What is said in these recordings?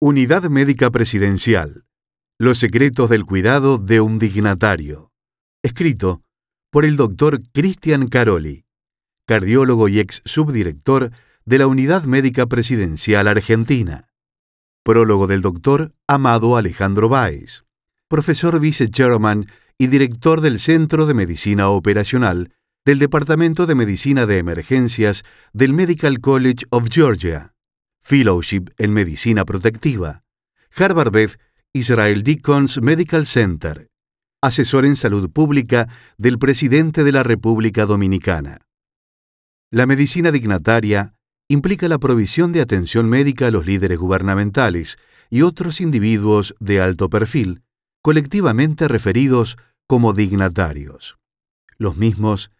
Unidad Médica Presidencial. Los secretos del cuidado de un dignatario. Escrito por el doctor Cristian Caroli, cardiólogo y ex subdirector de la Unidad Médica Presidencial Argentina. Prólogo del doctor Amado Alejandro Báez, profesor vice-chairman y director del Centro de Medicina Operacional del Departamento de Medicina de Emergencias del Medical College of Georgia. Fellowship en Medicina Protectiva, Harvard Beth Israel Deacons Medical Center, asesor en salud pública del presidente de la República Dominicana. La medicina dignataria implica la provisión de atención médica a los líderes gubernamentales y otros individuos de alto perfil, colectivamente referidos como dignatarios. Los mismos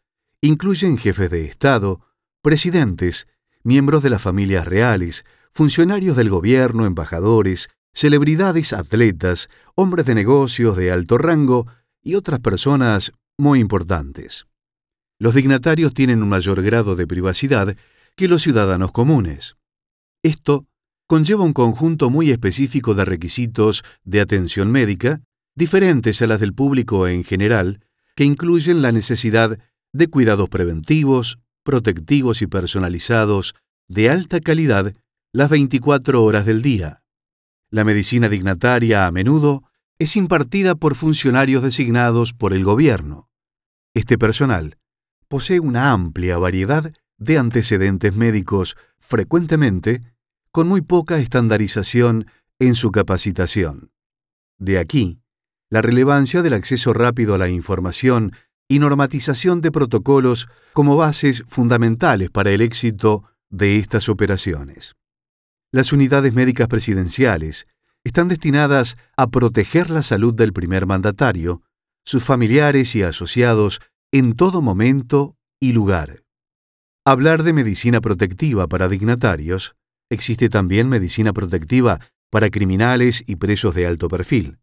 incluyen jefes de Estado, presidentes, miembros de las familias reales, funcionarios del gobierno, embajadores, celebridades, atletas, hombres de negocios de alto rango y otras personas muy importantes. Los dignatarios tienen un mayor grado de privacidad que los ciudadanos comunes. Esto conlleva un conjunto muy específico de requisitos de atención médica, diferentes a las del público en general, que incluyen la necesidad de cuidados preventivos, protectivos y personalizados de alta calidad las 24 horas del día. La medicina dignataria a menudo es impartida por funcionarios designados por el gobierno. Este personal posee una amplia variedad de antecedentes médicos, frecuentemente con muy poca estandarización en su capacitación. De aquí, la relevancia del acceso rápido a la información y normatización de protocolos como bases fundamentales para el éxito de estas operaciones. Las unidades médicas presidenciales están destinadas a proteger la salud del primer mandatario, sus familiares y asociados en todo momento y lugar. Hablar de medicina protectiva para dignatarios, existe también medicina protectiva para criminales y presos de alto perfil.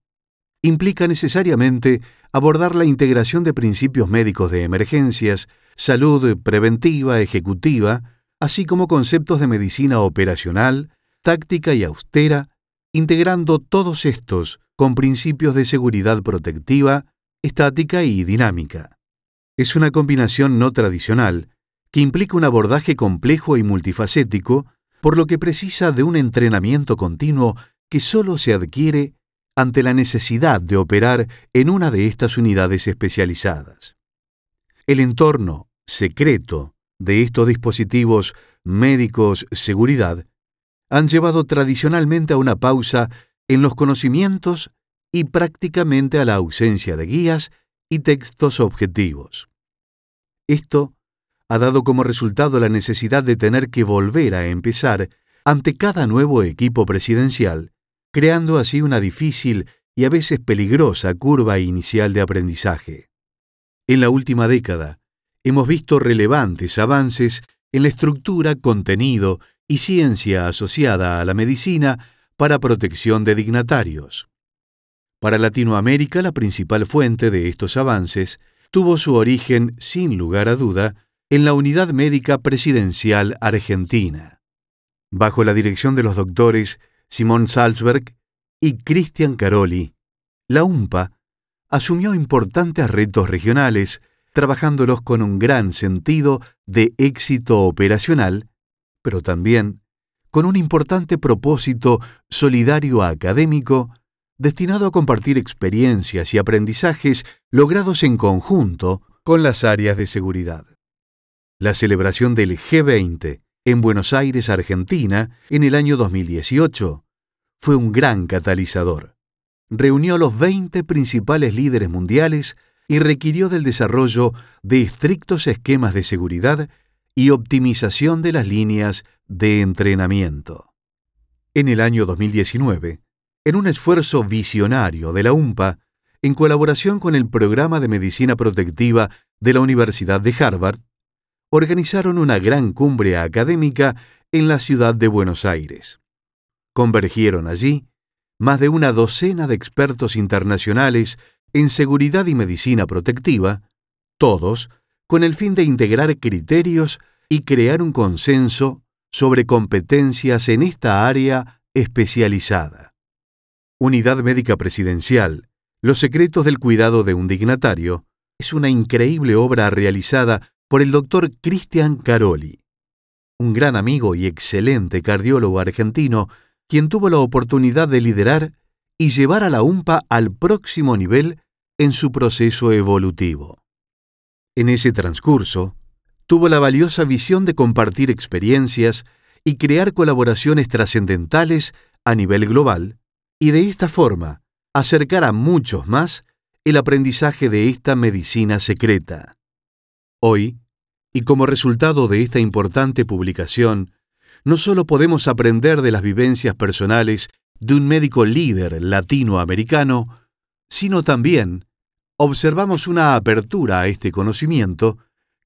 Implica necesariamente abordar la integración de principios médicos de emergencias, salud preventiva, ejecutiva, así como conceptos de medicina operacional, táctica y austera, integrando todos estos con principios de seguridad protectiva, estática y dinámica. Es una combinación no tradicional que implica un abordaje complejo y multifacético, por lo que precisa de un entrenamiento continuo que solo se adquiere ante la necesidad de operar en una de estas unidades especializadas. El entorno secreto de estos dispositivos médicos seguridad han llevado tradicionalmente a una pausa en los conocimientos y prácticamente a la ausencia de guías y textos objetivos. Esto ha dado como resultado la necesidad de tener que volver a empezar ante cada nuevo equipo presidencial, creando así una difícil y a veces peligrosa curva inicial de aprendizaje. En la última década, hemos visto relevantes avances en la estructura, contenido y ciencia asociada a la medicina para protección de dignatarios. Para Latinoamérica, la principal fuente de estos avances tuvo su origen, sin lugar a duda, en la Unidad Médica Presidencial Argentina. Bajo la dirección de los doctores Simón Salzberg y Cristian Caroli, la UMPA asumió importantes retos regionales, trabajándolos con un gran sentido de éxito operacional pero también con un importante propósito solidario académico destinado a compartir experiencias y aprendizajes logrados en conjunto con las áreas de seguridad. La celebración del G20 en Buenos Aires, Argentina, en el año 2018, fue un gran catalizador. Reunió a los 20 principales líderes mundiales y requirió del desarrollo de estrictos esquemas de seguridad y optimización de las líneas de entrenamiento. En el año 2019, en un esfuerzo visionario de la UMPA, en colaboración con el Programa de Medicina Protectiva de la Universidad de Harvard, organizaron una gran cumbre académica en la ciudad de Buenos Aires. Convergieron allí más de una docena de expertos internacionales en seguridad y medicina protectiva, todos con el fin de integrar criterios y crear un consenso sobre competencias en esta área especializada. Unidad Médica Presidencial, Los secretos del cuidado de un dignatario, es una increíble obra realizada por el doctor Cristian Caroli, un gran amigo y excelente cardiólogo argentino, quien tuvo la oportunidad de liderar y llevar a la UMPA al próximo nivel en su proceso evolutivo. En ese transcurso, tuvo la valiosa visión de compartir experiencias y crear colaboraciones trascendentales a nivel global, y de esta forma acercar a muchos más el aprendizaje de esta medicina secreta. Hoy, y como resultado de esta importante publicación, no solo podemos aprender de las vivencias personales de un médico líder latinoamericano, sino también observamos una apertura a este conocimiento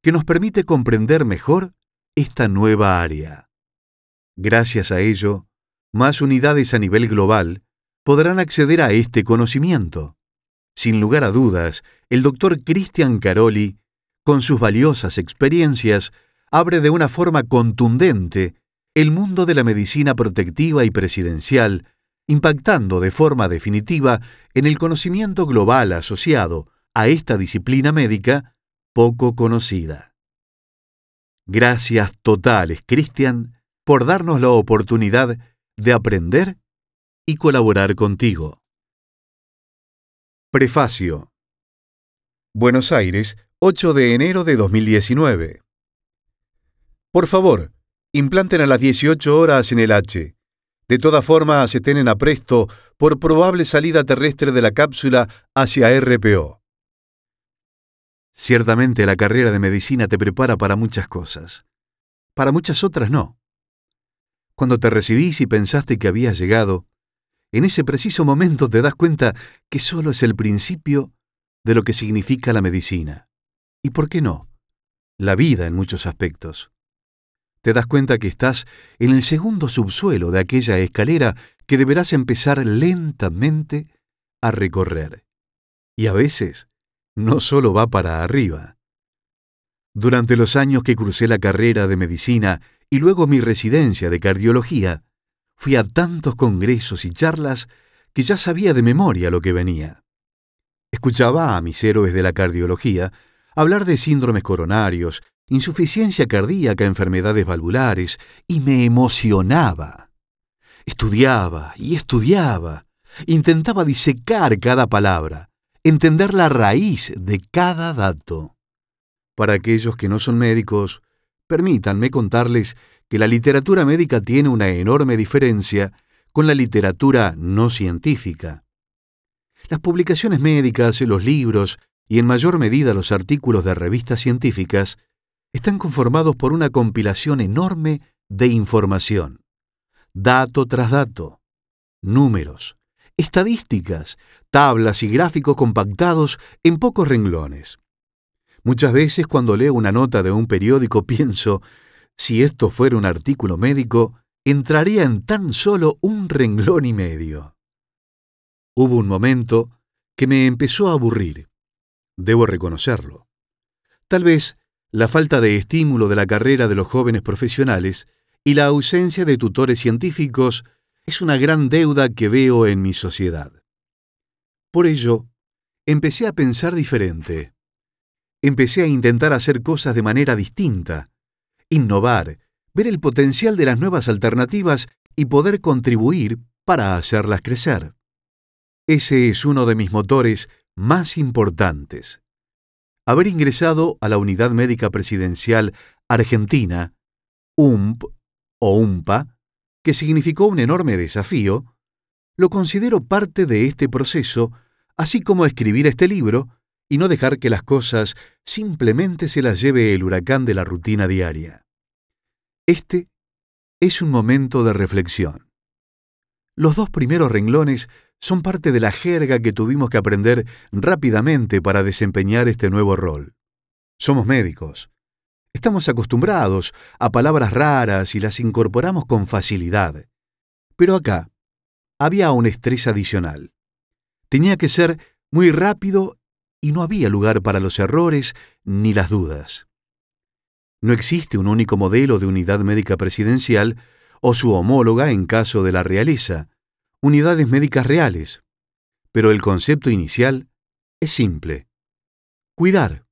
que nos permite comprender mejor esta nueva área. Gracias a ello, más unidades a nivel global podrán acceder a este conocimiento. Sin lugar a dudas, el doctor Cristian Caroli, con sus valiosas experiencias, abre de una forma contundente el mundo de la medicina protectiva y presidencial, impactando de forma definitiva en el conocimiento global asociado a esta disciplina médica poco conocida. Gracias totales, Cristian, por darnos la oportunidad de aprender y colaborar contigo. Prefacio. Buenos Aires, 8 de enero de 2019. Por favor, implanten a las 18 horas en el H. De todas formas, se tienen a presto por probable salida terrestre de la cápsula hacia RPO. Ciertamente la carrera de medicina te prepara para muchas cosas. Para muchas otras no. Cuando te recibís y pensaste que habías llegado, en ese preciso momento te das cuenta que solo es el principio de lo que significa la medicina. ¿Y por qué no? La vida en muchos aspectos. Te das cuenta que estás en el segundo subsuelo de aquella escalera que deberás empezar lentamente a recorrer. Y a veces no solo va para arriba. Durante los años que crucé la carrera de medicina y luego mi residencia de cardiología, fui a tantos congresos y charlas que ya sabía de memoria lo que venía. Escuchaba a mis héroes de la cardiología hablar de síndromes coronarios, insuficiencia cardíaca, enfermedades valvulares, y me emocionaba. Estudiaba y estudiaba, intentaba disecar cada palabra, entender la raíz de cada dato. Para aquellos que no son médicos, permítanme contarles que la literatura médica tiene una enorme diferencia con la literatura no científica. Las publicaciones médicas, los libros y en mayor medida los artículos de revistas científicas están conformados por una compilación enorme de información, dato tras dato, números, estadísticas, tablas y gráficos compactados en pocos renglones. Muchas veces cuando leo una nota de un periódico pienso, si esto fuera un artículo médico, entraría en tan solo un renglón y medio. Hubo un momento que me empezó a aburrir. Debo reconocerlo. Tal vez la falta de estímulo de la carrera de los jóvenes profesionales y la ausencia de tutores científicos es una gran deuda que veo en mi sociedad. Por ello, empecé a pensar diferente. Empecé a intentar hacer cosas de manera distinta, innovar, ver el potencial de las nuevas alternativas y poder contribuir para hacerlas crecer. Ese es uno de mis motores más importantes. Haber ingresado a la Unidad Médica Presidencial Argentina, UMP o UMPA, que significó un enorme desafío, lo considero parte de este proceso, así como escribir este libro y no dejar que las cosas simplemente se las lleve el huracán de la rutina diaria. Este es un momento de reflexión. Los dos primeros renglones son parte de la jerga que tuvimos que aprender rápidamente para desempeñar este nuevo rol. Somos médicos, Estamos acostumbrados a palabras raras y las incorporamos con facilidad. Pero acá había un estrés adicional. Tenía que ser muy rápido y no había lugar para los errores ni las dudas. No existe un único modelo de unidad médica presidencial o su homóloga en caso de la realeza, unidades médicas reales. Pero el concepto inicial es simple. Cuidar,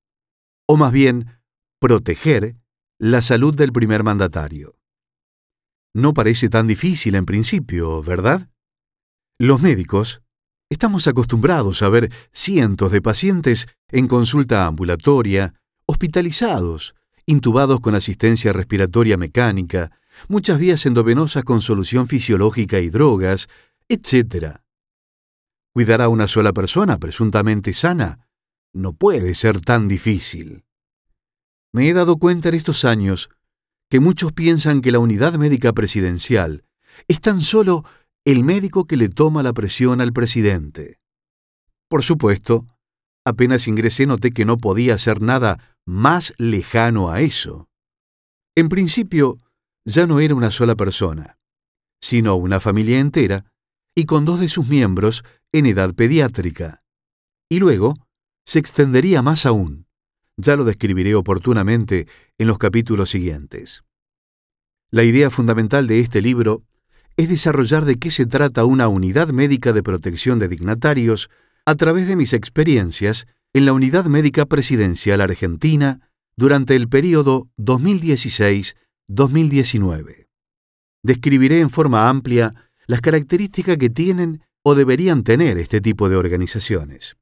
o más bien, proteger la salud del primer mandatario. No parece tan difícil en principio, ¿verdad? Los médicos estamos acostumbrados a ver cientos de pacientes en consulta ambulatoria, hospitalizados, intubados con asistencia respiratoria mecánica, muchas vías endovenosas con solución fisiológica y drogas, etc. Cuidar a una sola persona presuntamente sana no puede ser tan difícil. Me he dado cuenta en estos años que muchos piensan que la unidad médica presidencial es tan solo el médico que le toma la presión al presidente. Por supuesto, apenas ingresé noté que no podía hacer nada más lejano a eso. En principio, ya no era una sola persona, sino una familia entera y con dos de sus miembros en edad pediátrica. Y luego se extendería más aún. Ya lo describiré oportunamente en los capítulos siguientes. La idea fundamental de este libro es desarrollar de qué se trata una unidad médica de protección de dignatarios a través de mis experiencias en la Unidad Médica Presidencial Argentina durante el período 2016 2019. Describiré en forma amplia las características que tienen o deberían tener este tipo de organizaciones.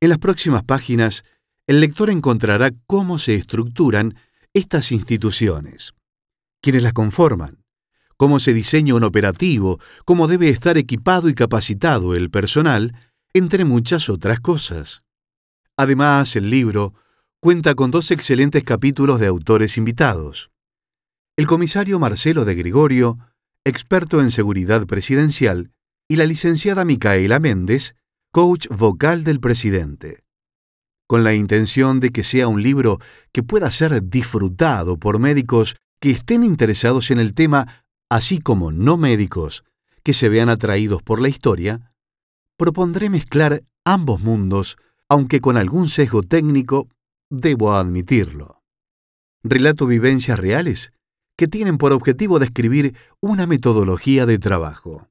En las próximas páginas, el lector encontrará cómo se estructuran estas instituciones, quiénes las conforman, cómo se diseña un operativo, cómo debe estar equipado y capacitado el personal, entre muchas otras cosas. Además, el libro cuenta con dos excelentes capítulos de autores invitados el comisario Marcelo de Gregorio, experto en seguridad presidencial, y la licenciada Micaela Méndez, coach vocal del presidente. Con la intención de que sea un libro que pueda ser disfrutado por médicos que estén interesados en el tema, así como no médicos que se vean atraídos por la historia, propondré mezclar ambos mundos, aunque con algún sesgo técnico, debo admitirlo. Relato vivencias reales que tienen por objetivo describir una metodología de trabajo.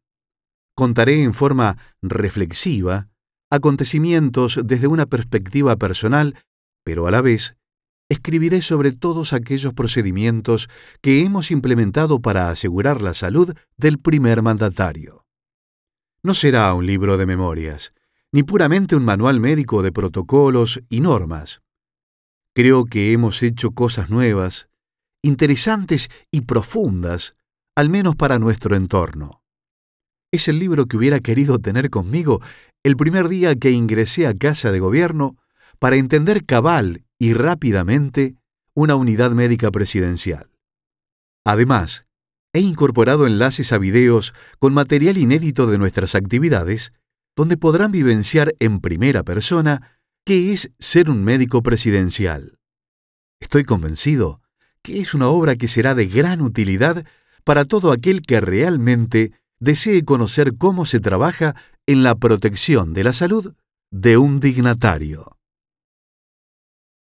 Contaré en forma reflexiva acontecimientos desde una perspectiva personal, pero a la vez escribiré sobre todos aquellos procedimientos que hemos implementado para asegurar la salud del primer mandatario. No será un libro de memorias, ni puramente un manual médico de protocolos y normas. Creo que hemos hecho cosas nuevas, interesantes y profundas, al menos para nuestro entorno. Es el libro que hubiera querido tener conmigo el primer día que ingresé a casa de gobierno para entender cabal y rápidamente una unidad médica presidencial. Además, he incorporado enlaces a videos con material inédito de nuestras actividades, donde podrán vivenciar en primera persona qué es ser un médico presidencial. Estoy convencido que es una obra que será de gran utilidad para todo aquel que realmente desee conocer cómo se trabaja en la protección de la salud de un dignatario.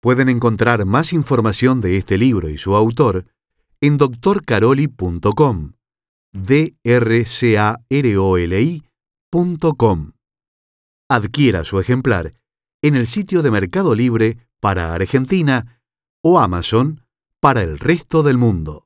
Pueden encontrar más información de este libro y su autor en drcaroli.com, drcaroli.com. Adquiera su ejemplar en el sitio de Mercado Libre para Argentina o Amazon para el resto del mundo.